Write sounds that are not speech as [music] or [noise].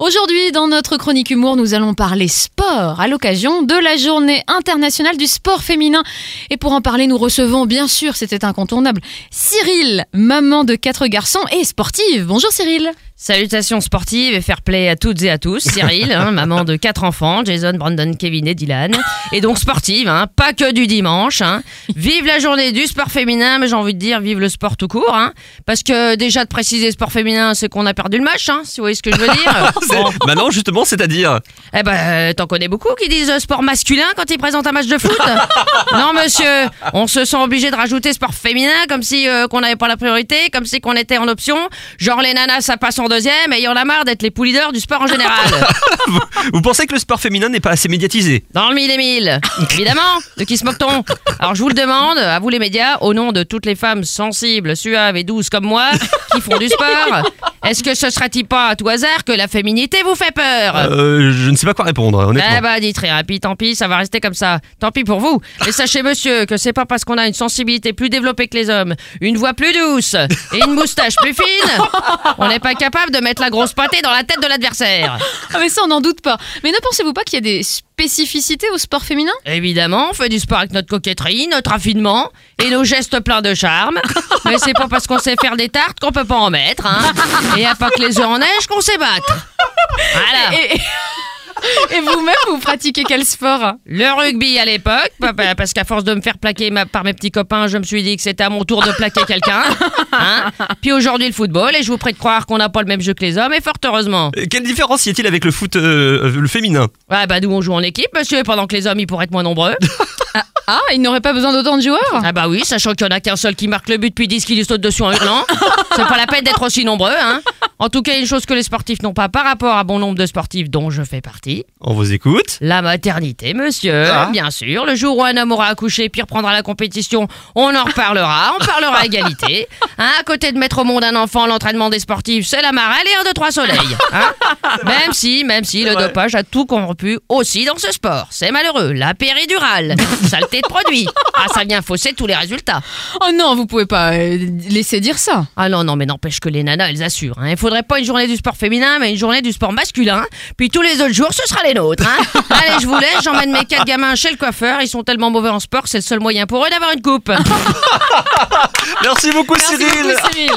Aujourd'hui, dans notre chronique humour, nous allons parler sport à l'occasion de la journée internationale du sport féminin. Et pour en parler, nous recevons, bien sûr, c'était incontournable, Cyril, maman de quatre garçons et sportive. Bonjour Cyril. Salutations sportives et fair play à toutes et à tous. Cyril, hein, [laughs] maman de quatre enfants, Jason, Brandon, Kevin et Dylan. Et donc sportive, hein, pas que du dimanche. Hein. Vive la journée du sport féminin, mais j'ai envie de dire vive le sport tout court. Parce que déjà de préciser sport féminin, c'est qu'on a perdu le match, si vous voyez ce que je veux dire. [laughs] Bon. Bah non, justement, c'est-à-dire. Eh ben, euh, t'en connais beaucoup qui disent euh, sport masculin quand ils présentent un match de foot [laughs] Non, monsieur, on se sent obligé de rajouter sport féminin comme si euh, qu'on n'avait pas la priorité, comme si qu'on était en option. Genre les nanas, ça passe en deuxième et il y en a marre d'être les poux leaders du sport en général. vous, [laughs] vous pensez que le sport féminin n'est pas assez médiatisé? Dans le mille et mille. Évidemment, de qui se moque-t-on? Alors je vous le demande, à vous les médias, au nom de toutes les femmes sensibles, suaves et douces comme moi, qui font du sport, est-ce que ce serait-il pas à tout hasard que la féminité vous fait peur euh, Je ne sais pas quoi répondre, honnêtement. Eh bah dites rien, puis tant pis, ça va rester comme ça. Tant pis pour vous. Mais [laughs] sachez monsieur que c'est pas parce qu'on a une sensibilité plus développée que les hommes, une voix plus douce et une moustache plus fine, on n'est pas capable de mettre la grosse pâtée dans la tête de l'adversaire. Ah mais ça, on n'en doute pas. Mais ne pensez-vous pas qu'il y a des spécificités au sport féminin Évidemment, on fait du sport avec notre coquetterie, notre raffinement et nos gestes pleins de charme. [laughs] Mais c'est pas parce qu'on sait faire des tartes qu'on peut pas en mettre, hein. Et a pas que les œufs en neige qu'on sait battre. Voilà. Et, et vous-même, vous pratiquez quel sport Le rugby à l'époque, pa- pa- parce qu'à force de me faire plaquer par mes petits copains, je me suis dit que c'était à mon tour de plaquer quelqu'un. Hein Puis aujourd'hui le football, et je vous prie de croire qu'on n'a pas le même jeu que les hommes, et fort heureusement. Euh, Quelle différence y a-t-il avec le foot euh, le féminin? Ouais, bah nous on joue en équipe, monsieur, pendant que les hommes ils pourraient être moins nombreux. Ah, il n'aurait pas besoin d'autant de joueurs? Ah bah oui, sachant qu'il y en a qu'un seul qui marque le but puis 10 qui lui saute dessus en hurlant. C'est pas la peine d'être aussi nombreux, hein. En tout cas, une chose que les sportifs n'ont pas par rapport à bon nombre de sportifs dont je fais partie, On vous écoute la maternité, monsieur. Ah. Bien sûr, le jour où un homme aura accouché puis reprendra la compétition, on en reparlera, on parlera égalité. [laughs] Hein, à côté de mettre au monde un enfant, l'entraînement des sportifs, c'est la marelle et un, deux, trois soleils. [laughs] Hein même si, même si le vrai. dopage a tout corrompu aussi dans ce sport. C'est malheureux. La péridurale, [laughs] saleté de produit. Ah, ça vient fausser tous les résultats. Oh non, vous pouvez pas euh, laisser dire ça. Ah non, non, mais n'empêche que les nanas, elles assurent. hein. Il faudrait pas une journée du sport féminin, mais une journée du sport masculin. Puis tous les autres jours, ce sera les nôtres. hein. [laughs] Allez, je vous laisse, j'emmène mes quatre gamins chez le coiffeur. Ils sont tellement mauvais en sport, c'est le seul moyen pour eux d'avoir une coupe. [laughs] Merci beaucoup, Merci Cyril beaucoup, Cyril.